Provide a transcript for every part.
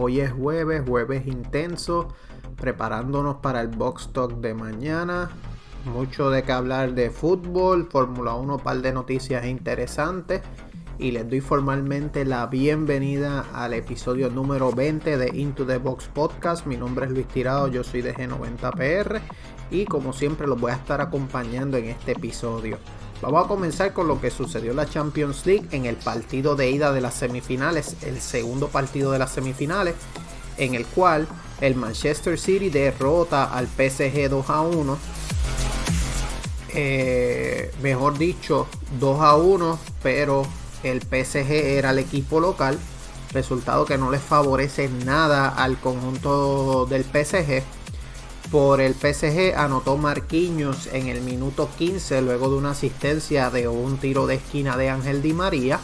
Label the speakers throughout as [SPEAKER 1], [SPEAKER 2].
[SPEAKER 1] Hoy es jueves, jueves intenso, preparándonos para el Box Talk de mañana. Mucho de qué hablar de fútbol, Fórmula 1, un par de noticias interesantes y les doy formalmente la bienvenida al episodio número 20 de Into the Box Podcast. Mi nombre es Luis Tirado, yo soy de G90PR y como siempre los voy a estar acompañando en este episodio. Vamos a comenzar con lo que sucedió en la Champions League en el partido de ida de las semifinales, el segundo partido de las semifinales, en el cual el Manchester City derrota al PSG 2 a 1. Eh, mejor dicho, 2 a 1, pero el PSG era el equipo local, resultado que no les favorece nada al conjunto del PSG. Por el PSG anotó Marquinhos en el minuto 15 luego de una asistencia de un tiro de esquina de Ángel Di María.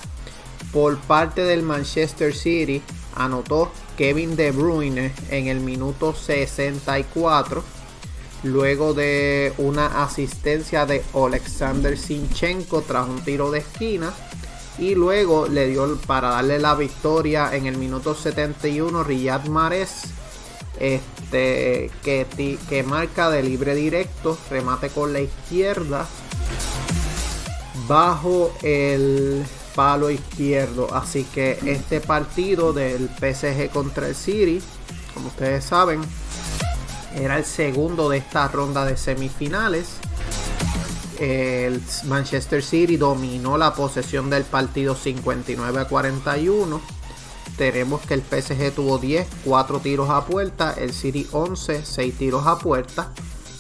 [SPEAKER 1] Por parte del Manchester City anotó Kevin De Bruyne en el minuto 64 luego de una asistencia de Alexander Sinchenko tras un tiro de esquina y luego le dio para darle la victoria en el minuto 71 Riyad Mahrez este, que, que marca de libre directo, remate con la izquierda bajo el palo izquierdo. Así que este partido del PSG contra el City, como ustedes saben, era el segundo de esta ronda de semifinales el Manchester City dominó la posesión del partido 59 a 41. Tenemos que el PSG tuvo 10, 4 tiros a puerta, el City 11, 6 tiros a puerta.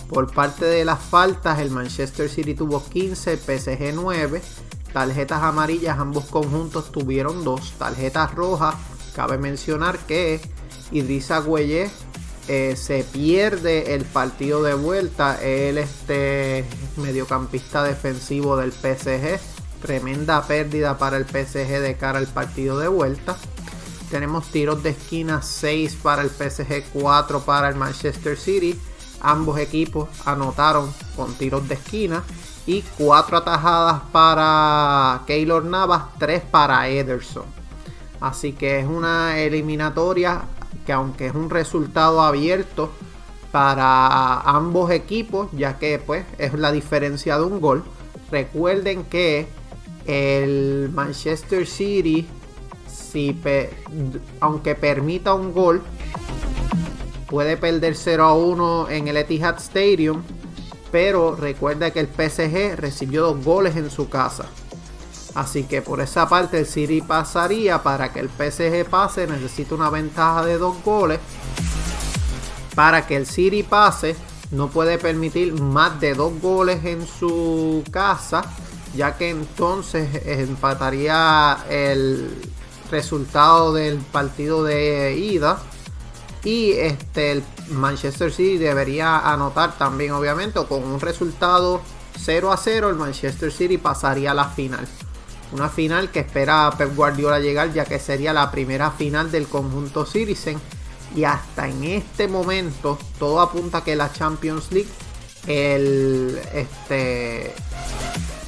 [SPEAKER 1] Por parte de las faltas, el Manchester City tuvo 15, el PSG 9. Tarjetas amarillas, ambos conjuntos tuvieron 2. Tarjetas rojas, cabe mencionar que Idrissa Gueye eh, se pierde el partido de vuelta. El este mediocampista defensivo del PSG. Tremenda pérdida para el PSG de cara al partido de vuelta. Tenemos tiros de esquina 6 para el PSG, 4 para el Manchester City. Ambos equipos anotaron con tiros de esquina. Y 4 atajadas para Keylor Navas, 3 para Ederson. Así que es una eliminatoria que aunque es un resultado abierto para ambos equipos, ya que pues es la diferencia de un gol. Recuerden que el Manchester City, si aunque permita un gol, puede perder 0 a 1 en el Etihad Stadium. Pero recuerda que el PSG recibió dos goles en su casa. Así que por esa parte el City pasaría. Para que el PSG pase necesita una ventaja de dos goles. Para que el City pase no puede permitir más de dos goles en su casa. Ya que entonces empataría el resultado del partido de ida. Y este, el Manchester City debería anotar también, obviamente, con un resultado 0 a 0, el Manchester City pasaría a la final. Una final que espera Pep Guardiola llegar ya que sería la primera final del conjunto Citizen. Y hasta en este momento todo apunta que la Champions League el, este,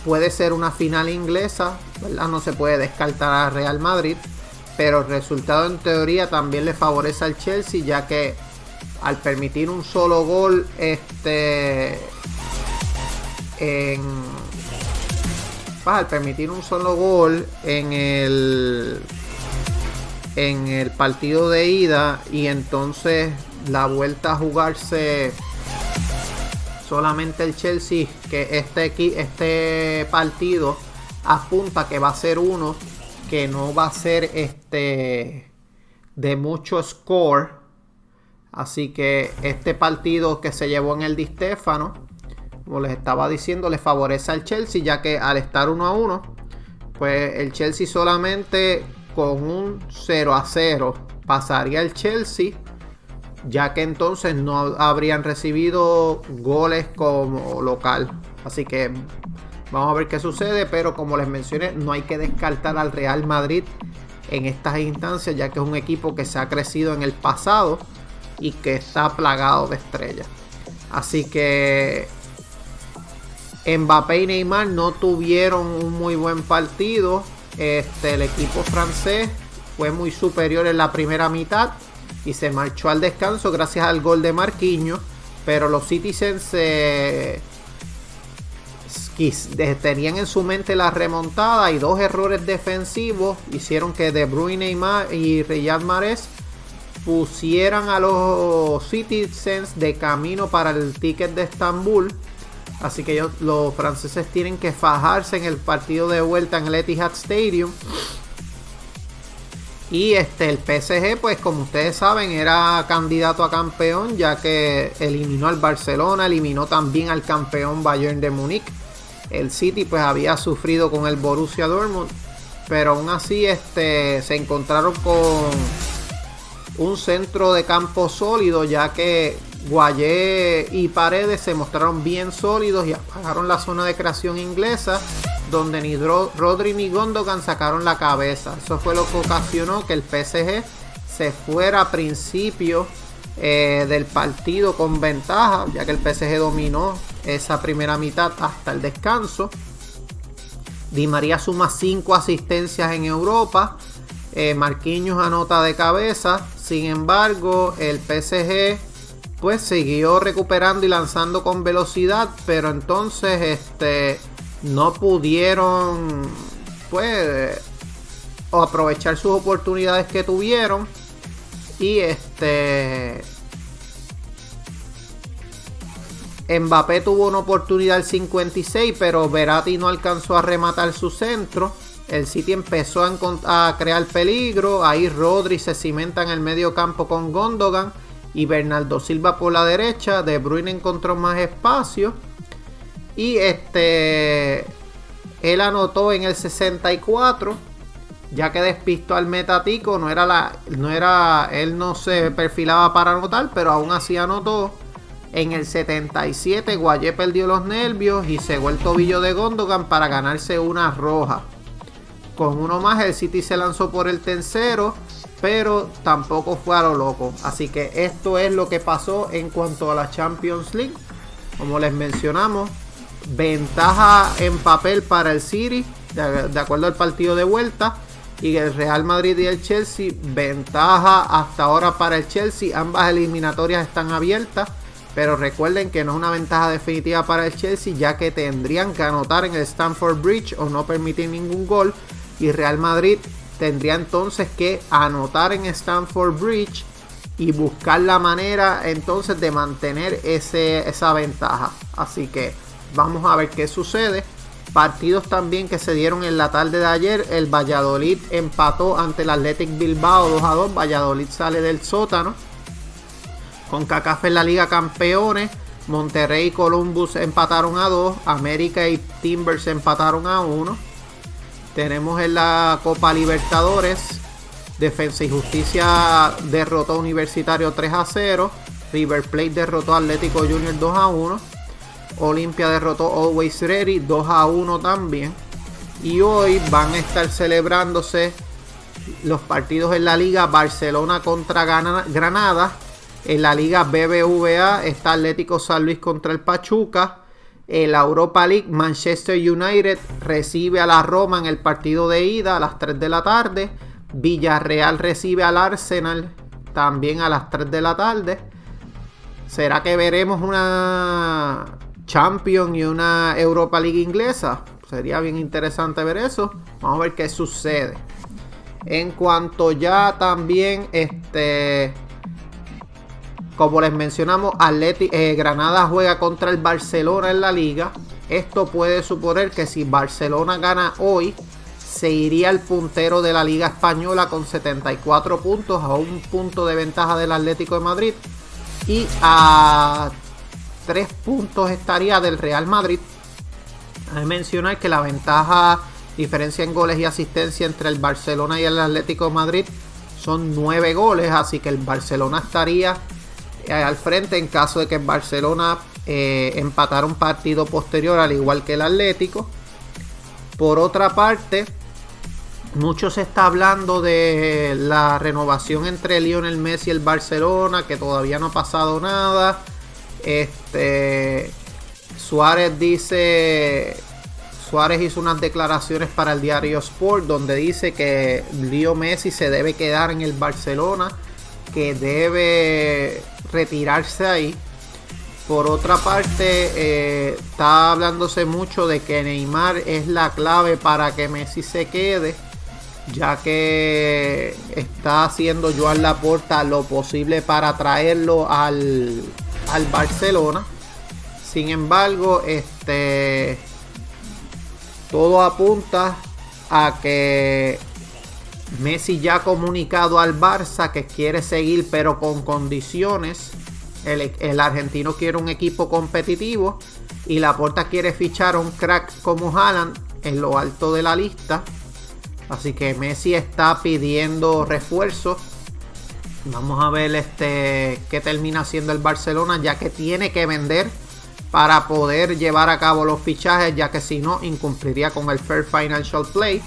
[SPEAKER 1] puede ser una final inglesa. No se puede descartar a Real Madrid. Pero el resultado en teoría también le favorece al Chelsea ya que al permitir un solo gol este, en, al permitir un solo gol en el en el partido de ida y entonces la vuelta a jugarse solamente el Chelsea que este este partido apunta que va a ser uno que no va a ser este de mucho score así que este partido que se llevó en el Di Stefano como les estaba diciendo, le favorece al Chelsea, ya que al estar 1 a 1, pues el Chelsea solamente con un 0 a 0 pasaría el Chelsea, ya que entonces no habrían recibido goles como local. Así que vamos a ver qué sucede, pero como les mencioné, no hay que descartar al Real Madrid en estas instancias, ya que es un equipo que se ha crecido en el pasado y que está plagado de estrellas. Así que Mbappé y Neymar no tuvieron un muy buen partido. Este, el equipo francés fue muy superior en la primera mitad y se marchó al descanso gracias al gol de Marquinhos. Pero los Citizens tenían en su mente la remontada y dos errores defensivos hicieron que De Bruyne y Riyad Mahrez pusieran a los Citizens de camino para el ticket de Estambul. Así que ellos, los franceses tienen que fajarse en el partido de vuelta en el Etihad Stadium. Y este, el PSG, pues como ustedes saben, era candidato a campeón, ya que eliminó al Barcelona, eliminó también al campeón Bayern de Múnich. El City, pues había sufrido con el Borussia Dortmund, pero aún así, este, se encontraron con un centro de campo sólido, ya que Guayé y Paredes se mostraron bien sólidos y apagaron la zona de creación inglesa, donde ni Rodri ni Gondogan sacaron la cabeza. Eso fue lo que ocasionó que el PSG se fuera a principio eh, del partido con ventaja, ya que el PSG dominó esa primera mitad hasta el descanso. Di María suma 5 asistencias en Europa. Eh, Marquinhos anota de cabeza. Sin embargo, el PSG pues siguió recuperando y lanzando con velocidad, pero entonces este no pudieron pues aprovechar sus oportunidades que tuvieron y este Mbappé tuvo una oportunidad al 56, pero Verati no alcanzó a rematar su centro. El City empezó a, crear peligro. Ahí Rodri se cimenta en el medio campo con Gondogan. Y Bernardo Silva por la derecha. De Bruyne encontró más espacio. Y este. Él anotó en el 64. Ya que despistó al Metatico. No era la. No era. Él no se perfilaba para anotar. Pero aún así anotó. En el 77 Guayé perdió los nervios y cegó el tobillo de Gondogan para ganarse una roja. Con uno más el City se lanzó por el tercero, pero tampoco fue a lo loco. Así que esto es lo que pasó en cuanto a la Champions League. Como les mencionamos, ventaja en papel para el City, de, acuerdo al partido de vuelta. Y el Real Madrid y el Chelsea, ventaja hasta ahora para el Chelsea. Ambas eliminatorias están abiertas. Pero recuerden que no es una ventaja definitiva para el Chelsea, ya que tendrían que anotar en el Stamford Bridge o no permitir ningún gol y Real Madrid tendría entonces que anotar en Stamford Bridge y buscar la manera entonces de mantener ese, esa ventaja. Así que vamos a ver qué sucede. Partidos también que se dieron en la tarde de ayer. El Valladolid empató ante el Athletic Bilbao 2 a 2. Valladolid sale del sótano. Con Cacafe en la Liga Campeones. Monterrey y Columbus empataron a 2. América y Timbers empataron a 1. Tenemos en la Copa Libertadores. Defensa y Justicia derrotó a Universitario 3 a 0. River Plate derrotó a Atlético Junior 2 a 1. Olimpia derrotó Always Ready 2 a 1 también. Y hoy van a estar celebrándose los partidos en la liga Barcelona contra Granada. En la liga BBVA está Atlético San Luis contra el Pachuca. En la Europa League, Manchester United recibe a la Roma en el partido de ida a las 3 de la tarde. Villarreal recibe al Arsenal también a las 3 de la tarde. ¿Será que veremos una Champions y una Europa League inglesa? Sería bien interesante ver eso. Vamos a ver qué sucede. En cuanto ya también este como les mencionamos, Atleti, eh, Granada juega contra el Barcelona en la liga. Esto puede suponer que si Barcelona gana hoy, se iría al puntero de la Liga Española con 74 puntos, a un punto de ventaja del Atlético de Madrid. Y a 3 puntos estaría del Real Madrid. Hay que mencionar que la ventaja, diferencia en goles y asistencia entre el Barcelona y el Atlético de Madrid son 9 goles, así que el Barcelona estaría al frente en caso de que el Barcelona eh, empatara un partido posterior, al igual que el Atlético. Por otra parte, mucho se está hablando de la renovación entre Lionel Messi y el Barcelona, que todavía no ha pasado nada. Este Suárez dice Suárez hizo unas declaraciones para el diario Sport donde dice que Leo Messi se debe quedar en el Barcelona, que debe retirarse ahí. Por otra parte, eh, está hablándose mucho de que Neymar es la clave para que Messi se quede, ya que está haciendo Joan Laporta lo posible para traerlo al, al Barcelona. Sin embargo, este todo apunta a que Messi ya ha comunicado al Barça que quiere seguir pero con condiciones. El, argentino quiere un equipo competitivo y la Porta quiere fichar a un crack como Haaland en lo alto de la lista. Así que Messi está pidiendo refuerzos. Vamos a ver este qué termina haciendo el Barcelona ya que tiene que vender para poder llevar a cabo los fichajes, ya que si no incumpliría con el Fair Financial Play.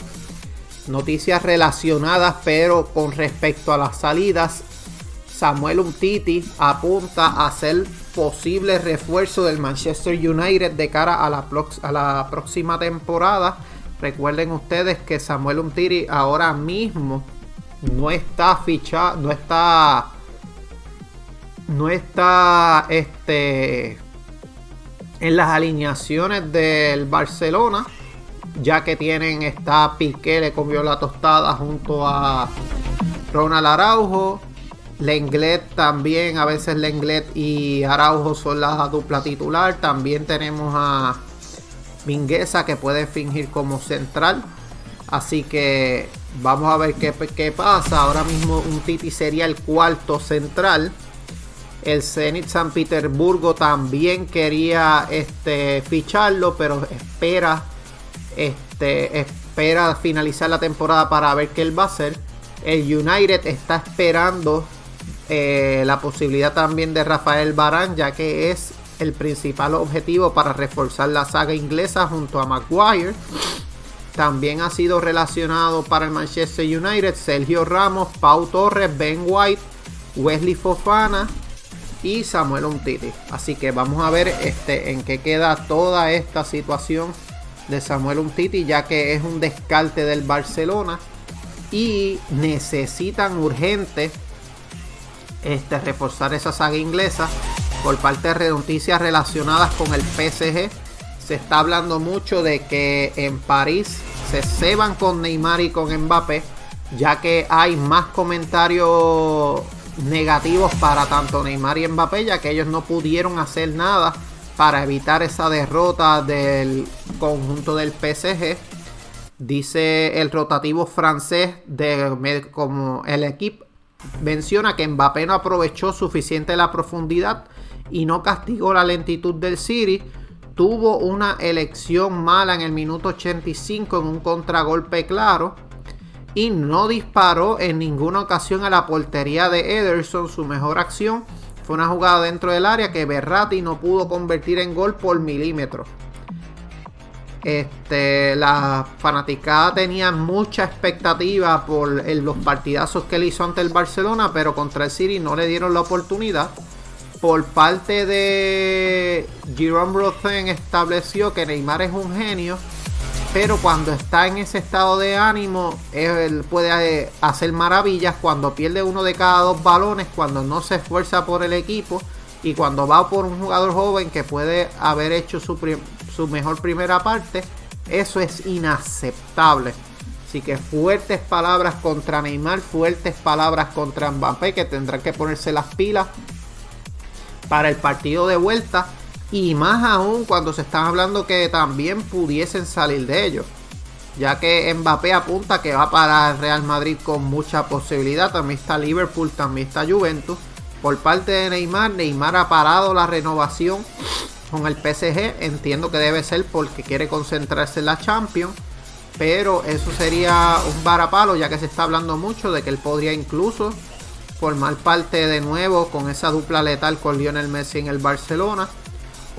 [SPEAKER 1] Noticias relacionadas, pero con respecto a las salidas, Samuel Umtiti apunta a ser posible refuerzo del Manchester United de cara a la, próxima temporada. Recuerden ustedes que Samuel Umtiti ahora mismo no está fichado, no está, no está, este, en las alineaciones del Barcelona, ya que tienen esta Piqué le comió la tostada junto a Ronald Araujo. Lenglet también, a veces Lenglet y Araujo son la dupla titular. También tenemos a Mingueza que puede fingir como central. Así que vamos a ver qué, qué pasa. Ahora mismo un Titi sería el cuarto central. El Zenit San Petersburgo también quería este, ficharlo, pero espera, este, espera finalizar la temporada para ver qué él va a hacer. El United está esperando eh, la posibilidad también de Rafael Barán, ya que es el principal objetivo para reforzar la saga inglesa junto a Maguire. También ha sido relacionado para el Manchester United Sergio Ramos, Pau Torres, Ben White, Wesley Fofana, y Samuel Umtiti. Así que vamos a ver este, en qué queda toda esta situación de Samuel Umtiti, ya que es un descarte del Barcelona y necesitan urgente este, reforzar esa saga inglesa por parte de noticias relacionadas con el PSG. Se está hablando mucho de que en París se ceban con Neymar y con Mbappé, ya que hay más comentarios negativos para tanto Neymar y Mbappé, ya que ellos no pudieron hacer nada para evitar esa derrota del conjunto del PSG. Dice el rotativo francés de como el equipo menciona que Mbappé no aprovechó suficiente la profundidad y no castigó la lentitud del City. Tuvo una elección mala en el minuto 85 en un contragolpe claro y no disparó en ninguna ocasión a la portería de Ederson. Su mejor acción fue una jugada dentro del área que Berratti no pudo convertir en gol por milímetro. Este, la fanaticada tenía mucha expectativa por los partidazos que él hizo ante el Barcelona, pero contra el City no le dieron la oportunidad. Por parte de Jerome Rosen estableció que Neymar es un genio pero cuando está en ese estado de ánimo, él puede eh, hacer maravillas cuando pierde uno de cada dos balones, cuando no se esfuerza por el equipo y cuando va por un jugador joven que puede haber hecho su, mejor primera parte, eso es inaceptable. Así que fuertes palabras contra Neymar, fuertes palabras contra Mbappé, que tendrán que ponerse las pilas para el partido de vuelta y más aún cuando se están hablando que también pudiesen salir de ellos. Ya que Mbappé apunta que va para el Real Madrid con mucha posibilidad. También está Liverpool, también está Juventus. Por parte de Neymar, Neymar ha parado la renovación con el PSG. Entiendo que debe ser porque quiere concentrarse en la Champions. pero eso sería un varapalo ya que se está hablando mucho de que él podría incluso formar parte de nuevo con esa dupla letal con Lionel Messi en el Barcelona.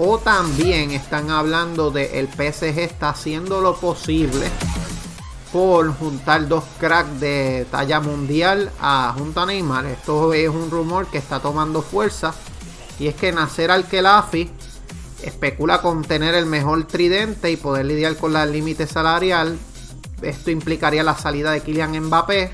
[SPEAKER 1] O también están hablando de el PSG está haciendo lo posible por juntar dos cracks de talla mundial a junto a Neymar. Esto es un rumor que está tomando fuerza. Y es que Nacer Al-Khelafi especula con tener el mejor tridente y poder lidiar con la límite salarial. Esto implicaría la salida de Kylian Mbappé.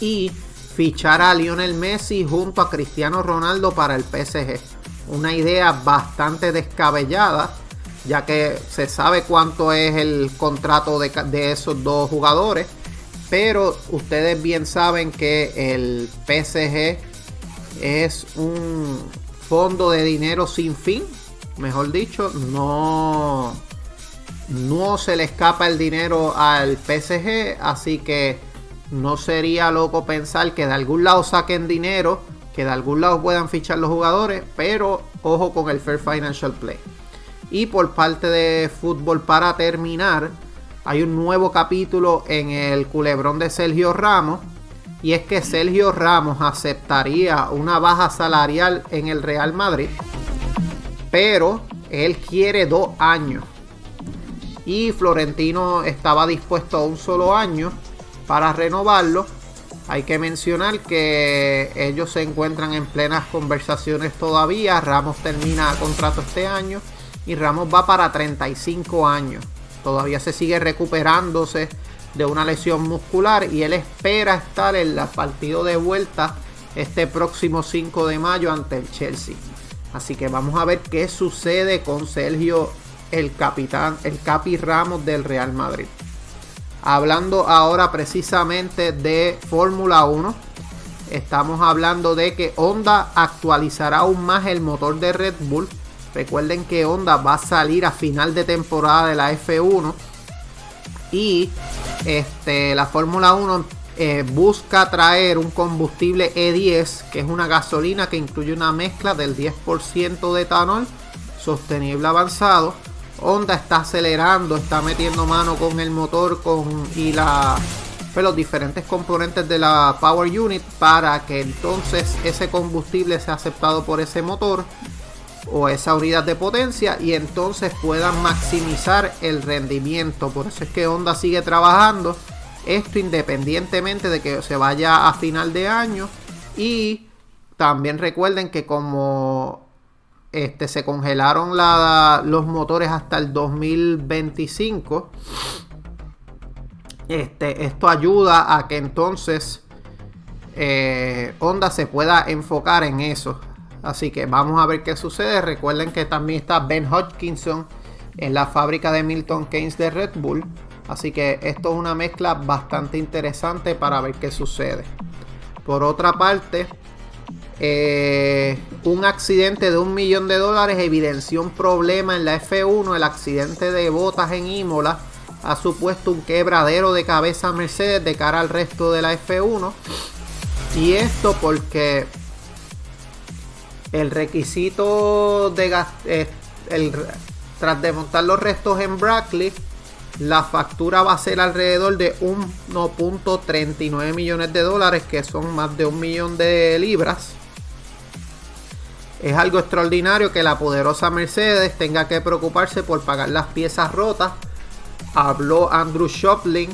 [SPEAKER 1] Y fichar a Lionel Messi junto a Cristiano Ronaldo para el PSG. Una idea bastante descabellada, ya que se sabe cuánto es el contrato de, esos dos jugadores. Pero ustedes bien saben que el PSG es un fondo de dinero sin fin. Mejor dicho, no, no se le escapa el dinero al PSG. Así que no sería loco pensar que de algún lado saquen dinero, que de algún lado puedan fichar los jugadores, pero ojo con el Fair Financial Play. Y por parte de fútbol para terminar, hay un nuevo capítulo en el culebrón de Sergio Ramos. Y es que Sergio Ramos aceptaría una baja salarial en el Real Madrid. Pero él quiere dos años. Y Florentino estaba dispuesto a un solo año para renovarlo. Hay que mencionar que ellos se encuentran en plenas conversaciones todavía. Ramos termina contrato este año y Ramos va para 35 años. Todavía se sigue recuperándose de una lesión muscular y él espera estar en el partido de vuelta este próximo 5 de mayo ante el Chelsea. Así que vamos a ver qué sucede con Sergio, el capitán, el Capi Ramos del Real Madrid. Hablando ahora precisamente de Fórmula 1. Estamos hablando de que Honda actualizará aún más el motor de Red Bull. Recuerden que Honda va a salir a final de temporada de la F1. Y este, la Fórmula 1 eh, busca traer un combustible E10, que es una gasolina que incluye una mezcla del 10% de etanol sostenible avanzado Honda está acelerando, está metiendo mano con el motor con, y la, pues, los diferentes componentes de la Power Unit para que entonces ese combustible sea aceptado por ese motor o esa unidad de potencia y entonces puedan maximizar el rendimiento. Por eso es que Honda sigue trabajando esto independientemente de que se vaya a final de año y también recuerden que como este, se congelaron los motores hasta el 2025. Este, esto ayuda a que entonces eh, Honda se pueda enfocar en eso. Así que vamos a ver qué sucede. Recuerden que también está Ben Hodgkinson en la fábrica de Milton Keynes de Red Bull. Así que esto es una mezcla bastante interesante para ver qué sucede. Por otra parte, eh, un accidente de un millón de dólares evidenció un problema en la F1. El accidente de botas en Imola ha supuesto un quebradero de cabeza a Mercedes de cara al resto de la F1. Y esto porque el requisito de eh, tras desmontar los restos en Brackley, la factura va a ser alrededor de 1.39 millones de dólares, que son más de un millón de libras. Es algo extraordinario que la poderosa Mercedes tenga que preocuparse por pagar las piezas rotas. Habló Andrew Shoplin,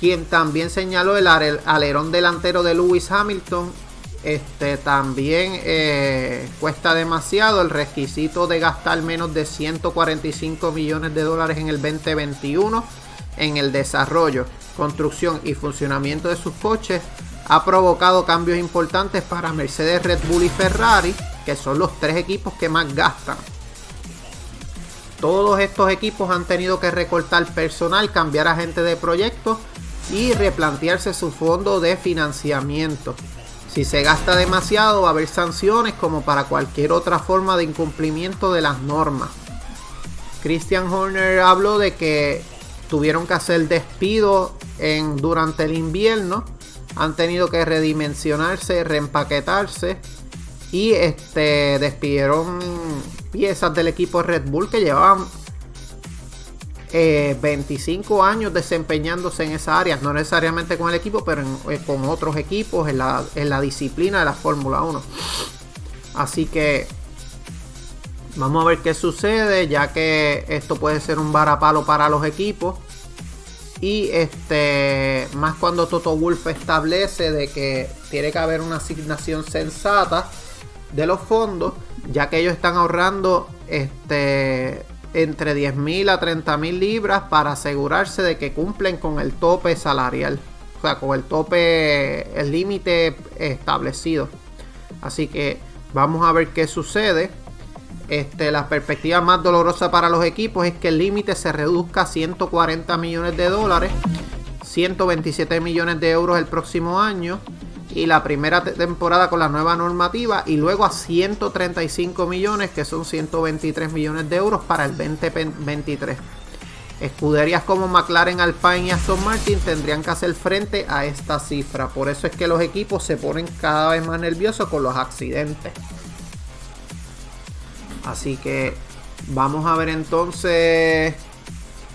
[SPEAKER 1] quien también señaló el alerón delantero de Lewis Hamilton. Este también eh, cuesta demasiado el requisito de gastar menos de 145 millones de dólares en el 2021 en el desarrollo, construcción y funcionamiento de sus coches ha provocado cambios importantes para Mercedes, Red Bull y Ferrari que son los tres equipos que más gastan. Todos estos equipos han tenido que recortar personal, cambiar agente de proyectos y replantearse su fondo de financiamiento. Si se gasta demasiado va a haber sanciones como para cualquier otra forma de incumplimiento de las normas. Christian Horner habló de que tuvieron que hacer despido durante el invierno, han tenido que redimensionarse, reempaquetarse y este despidieron piezas del equipo Red Bull que llevaban 25 años desempeñándose en esa área, no necesariamente con el equipo, pero con otros equipos en la, en la disciplina de la Fórmula 1. Así que vamos a ver qué sucede, ya que esto puede ser un varapalo para los equipos. Y este, más cuando Toto Wolf establece de que tiene que haber una asignación sensata de los fondos, ya que ellos están ahorrando este, entre 10 mil a 30 mil libras para asegurarse de que cumplen con el tope salarial, o sea, con el tope, el límite establecido. Así que vamos a ver qué sucede. Este, la perspectiva más dolorosa para los equipos es que el límite se reduzca a 140 millones de dólares, 127 millones de euros el próximo año y la primera temporada con la nueva normativa y luego a 135 millones que son 123 millones de euros para el 2023. Escuderías como McLaren, Alpine y Aston Martin tendrían que hacer frente a esta cifra. Por eso es que los equipos se ponen cada vez más nerviosos con los accidentes. Así que vamos a ver entonces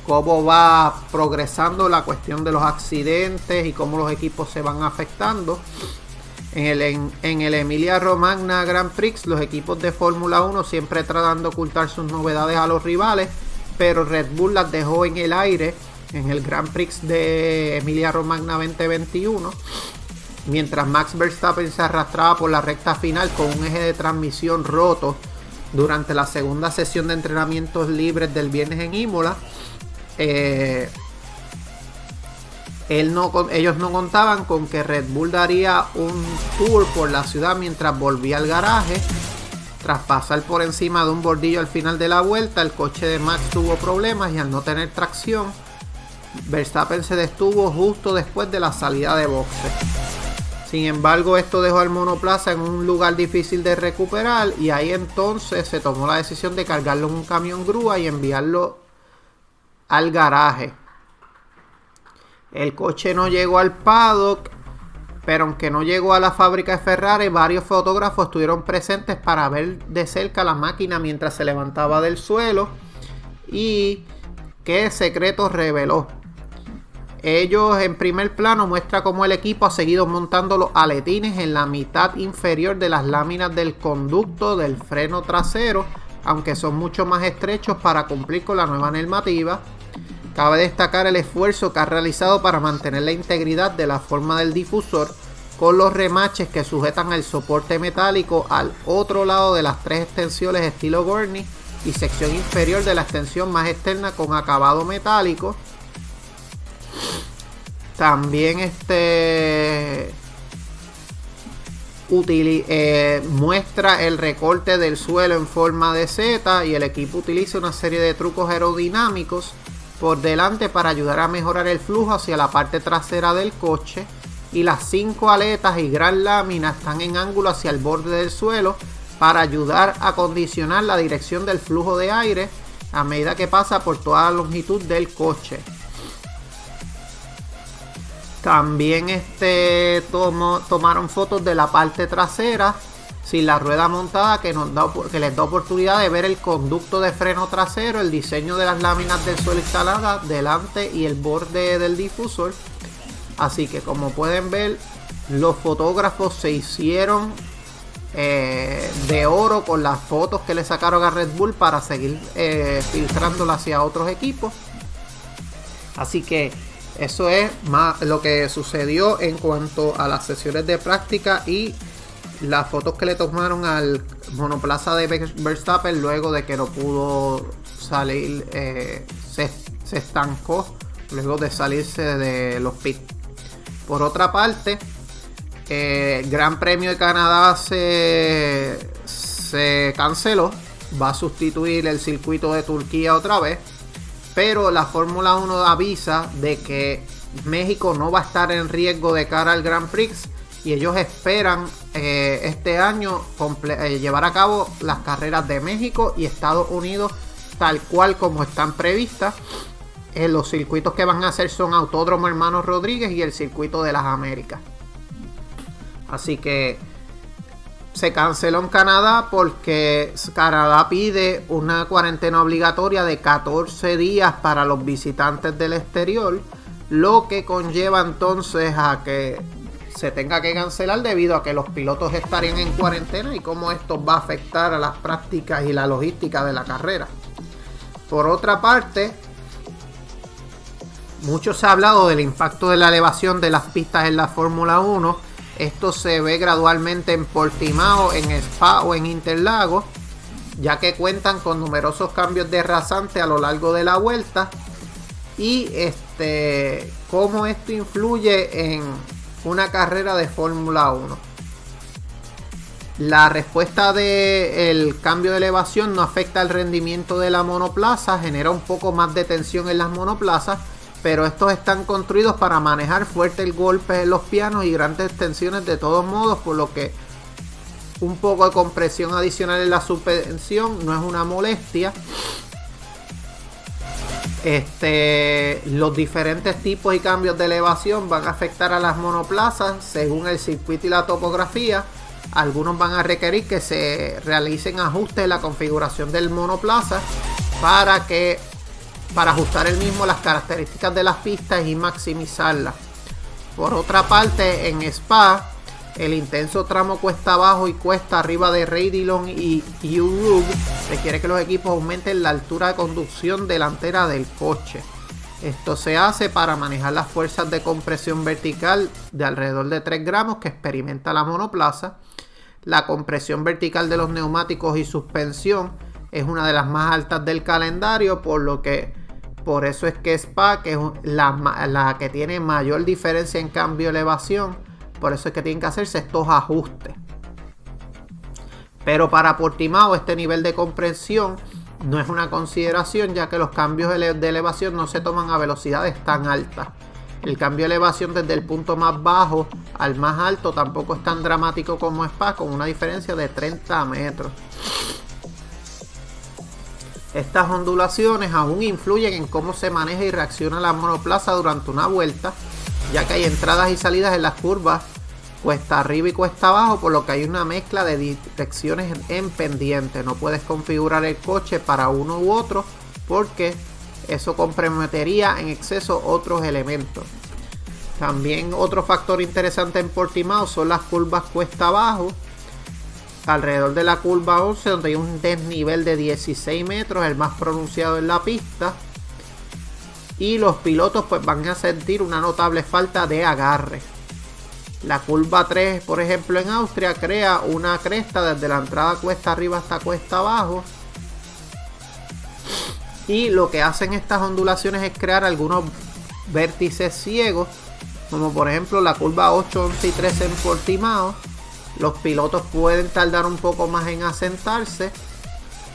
[SPEAKER 1] cómo va progresando la cuestión de los accidentes y cómo los equipos se van afectando. En el, en, el Emilia Romagna Grand Prix, los equipos de Fórmula 1 siempre tratando de ocultar sus novedades a los rivales, pero Red Bull las dejó en el aire en el Grand Prix de Emilia Romagna 2021. Mientras Max Verstappen se arrastraba por la recta final con un eje de transmisión roto durante la segunda sesión de entrenamientos libres del viernes en Imola. Eh, ellos no contaban con que Red Bull daría un tour por la ciudad mientras volvía al garaje. Tras pasar por encima de un bordillo al final de la vuelta, el coche de Max tuvo problemas y al no tener tracción, Verstappen se detuvo justo después de la salida de boxe. Sin embargo, esto dejó al monoplaza en un lugar difícil de recuperar y ahí entonces se tomó la decisión de cargarlo en un camión grúa y enviarlo al garaje. El coche no llegó al paddock, pero aunque no llegó a la fábrica de Ferrari, varios fotógrafos estuvieron presentes para ver de cerca la máquina mientras se levantaba del suelo y qué secreto reveló. Ellos en primer plano muestra cómo el equipo ha seguido montando los aletines en la mitad inferior de las láminas del conducto del freno trasero, aunque son mucho más estrechos para cumplir con la nueva normativa. Cabe destacar el esfuerzo que ha realizado para mantener la integridad de la forma del difusor con los remaches que sujetan el soporte metálico al otro lado de las tres extensiones estilo Gurney y sección inferior de la extensión más externa con acabado metálico también este eh, muestra el recorte del suelo en forma de Z y el equipo utiliza una serie de trucos aerodinámicos por delante para ayudar a mejorar el flujo hacia la parte trasera del coche y las cinco aletas y gran lámina están en ángulo hacia el borde del suelo para ayudar a condicionar la dirección del flujo de aire a medida que pasa por toda la longitud del coche. También este tomaron fotos de la parte trasera sin la rueda montada que, les da oportunidad de ver el conducto de freno trasero, el diseño de las láminas del suelo instaladas delante y el borde del difusor. Así que como pueden ver, los fotógrafos se hicieron eh, de oro con las fotos que le sacaron a Red Bull para seguir eh, hacia otros equipos. Así que eso es más lo que sucedió en cuanto a las sesiones de práctica y las fotos que le tomaron al monoplaza de Verstappen luego de que no pudo salir, eh, se, estancó luego de salirse de los pits. Por otra parte, eh, el Gran Premio de Canadá se, se canceló. Va a sustituir el circuito de Turquía otra vez. Pero la Fórmula 1 avisa de que México no va a estar en riesgo de cara al Grand Prix y ellos esperan eh, este año eh, llevar a cabo las carreras de México y Estados Unidos tal cual como están previstas. Eh, los circuitos que van a hacer son Autódromo Hermanos Rodríguez y el circuito de las Américas. Así que se canceló en Canadá porque Canadá pide una cuarentena obligatoria de 14 días para los visitantes del exterior, lo que conlleva entonces a que se tenga que cancelar debido a que los pilotos estarían en cuarentena y cómo esto va a afectar a las prácticas y la logística de la carrera. Por otra parte, mucho se ha hablado del impacto de la elevación de las pistas en la Fórmula 1 esto se ve gradualmente en Portimao, en Spa o en Interlagos, ya que cuentan con numerosos cambios de rasante a lo largo de la vuelta. Y este, cómo esto influye en una carrera de Fórmula 1. La respuesta del cambio de elevación no afecta el rendimiento de la monoplaza, genera un poco más de tensión en las monoplazas pero estos están construidos para manejar fuerte el golpe en los pianos y grandes tensiones de todos modos, por lo que un poco de compresión adicional en la suspensión no es una molestia. Este, los diferentes tipos y cambios de elevación van a afectar a las monoplazas según el circuito y la topografía. Algunos van a requerir que se realicen ajustes en la configuración del monoplaza para que para ajustar el mismo las características de las pistas y maximizarlas. Por otra parte, en Spa, el intenso tramo cuesta abajo y cuesta arriba de Raidillon y U-Rug requiere que los equipos aumenten la altura de conducción delantera del coche. Esto se hace para manejar las fuerzas de compresión vertical de alrededor de 3 gramos que experimenta la monoplaza. La compresión vertical de los neumáticos y suspensión es una de las más altas del calendario, por lo que por eso es que Spa, que es la, que tiene mayor diferencia en cambio de elevación, por eso es que tienen que hacerse estos ajustes. Pero para Portimao este nivel de compresión no es una consideración ya que los cambios de elevación no se toman a velocidades tan altas. El cambio de elevación desde el punto más bajo al más alto tampoco es tan dramático como Spa con una diferencia de 30 metros. Estas ondulaciones aún influyen en cómo se maneja y reacciona la monoplaza durante una vuelta, ya que hay entradas y salidas en las curvas cuesta arriba y cuesta abajo, por lo que hay una mezcla de direcciones en pendiente. No puedes configurar el coche para uno u otro porque eso comprometería en exceso otros elementos. También otro factor interesante en Portimao son las curvas cuesta abajo, alrededor de la curva 11 donde hay un desnivel de 16 metros, el más pronunciado en la pista. Y los pilotos pues van a sentir una notable falta de agarre. La curva 3, por ejemplo, en Austria crea una cresta desde la entrada cuesta arriba hasta cuesta abajo. Y lo que hacen estas ondulaciones es crear algunos vértices ciegos, como por ejemplo la curva 8, 11 y 13 en Portimao los pilotos pueden tardar un poco más en asentarse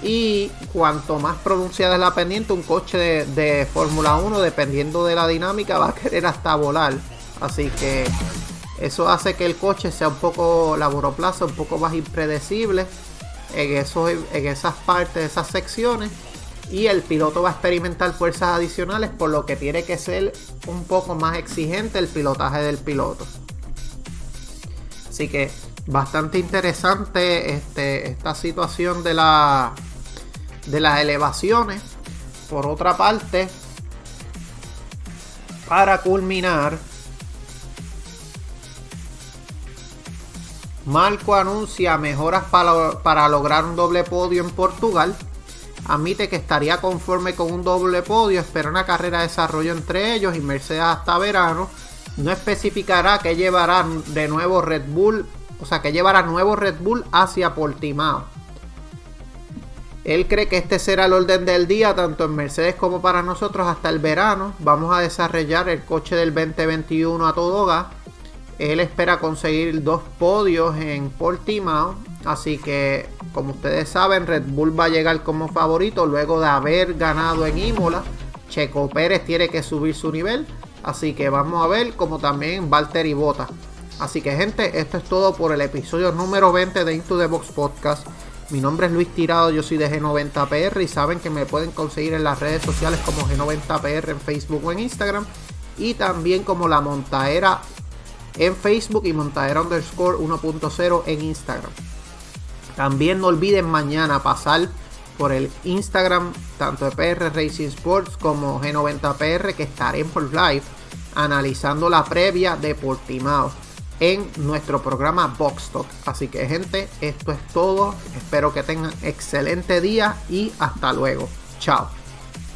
[SPEAKER 1] y cuanto más pronunciada es la pendiente, un coche de, Fórmula 1, dependiendo de la dinámica, va a querer hasta volar. Así que eso hace que el coche sea un poco, la monoplaza un poco más impredecible en, esos, en esas partes, esas secciones. Y el piloto va a experimentar fuerzas adicionales, por lo que tiene que ser un poco más exigente el pilotaje del piloto. Así que bastante interesante este, esta situación de, la, de las elevaciones. Por otra parte, para culminar, Marco anuncia mejoras para, para, lograr un doble podio en Portugal. Admite que estaría conforme con un doble podio, espera una carrera de desarrollo entre ellos y Mercedes hasta verano. No especificará que llevará de nuevo Red Bull o sea, que llevará nuevo Red Bull hacia Portimao. Él cree que este será el orden del día, tanto en Mercedes como para nosotros hasta el verano. Vamos a desarrollar el coche del 2021 a todo gas. Él espera conseguir dos podios en Portimao. Así que, como ustedes saben, Red Bull va a llegar como favorito luego de haber ganado en Imola. Checo Pérez tiene que subir su nivel. Así que vamos a ver como también Valtteri Bota. Así que gente, esto es todo por el episodio número 20 de Into the Box Podcast. Mi nombre es Luis Tirado, yo soy de G90PR y saben que me pueden conseguir en las redes sociales como G90PR en Facebook o en Instagram. Y también como La Montaera en Facebook y Montaera underscore 1.0 en Instagram. También no olviden mañana pasar por el Instagram tanto de PR Racing Sports como G90PR que estaremos live analizando la previa de Portimao en nuestro programa Box Talk. Así que gente, esto es todo. Espero que tengan excelente día y hasta luego. Chao.